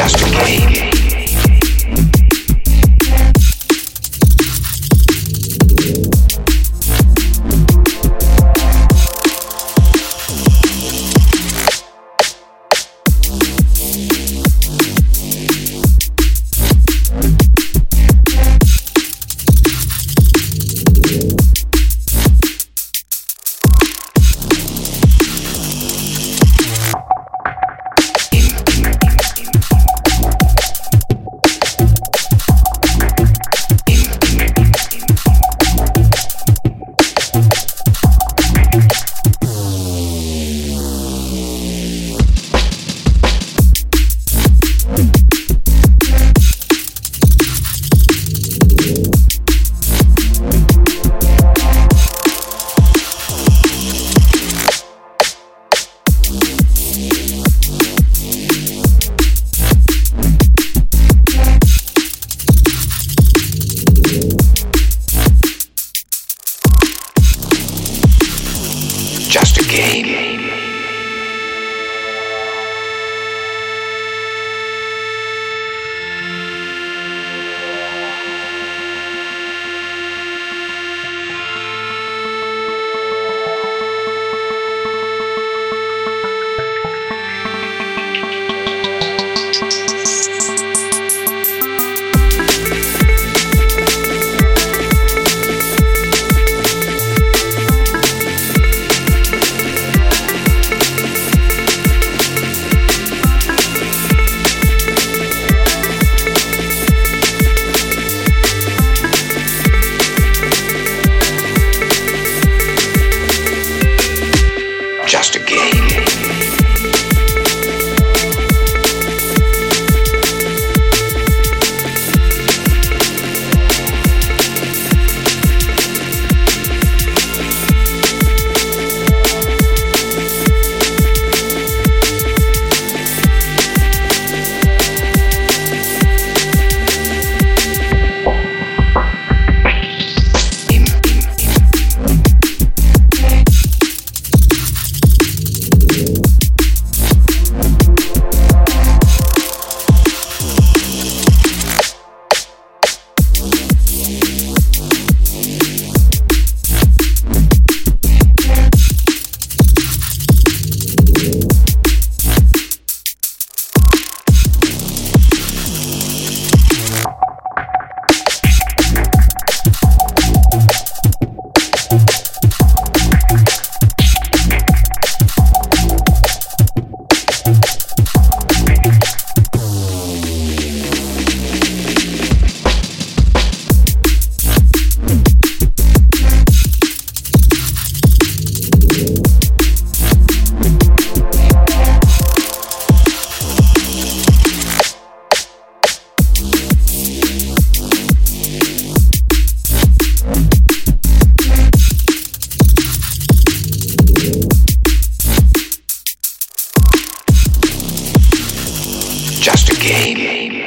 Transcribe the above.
just a game. Just a game. just a game.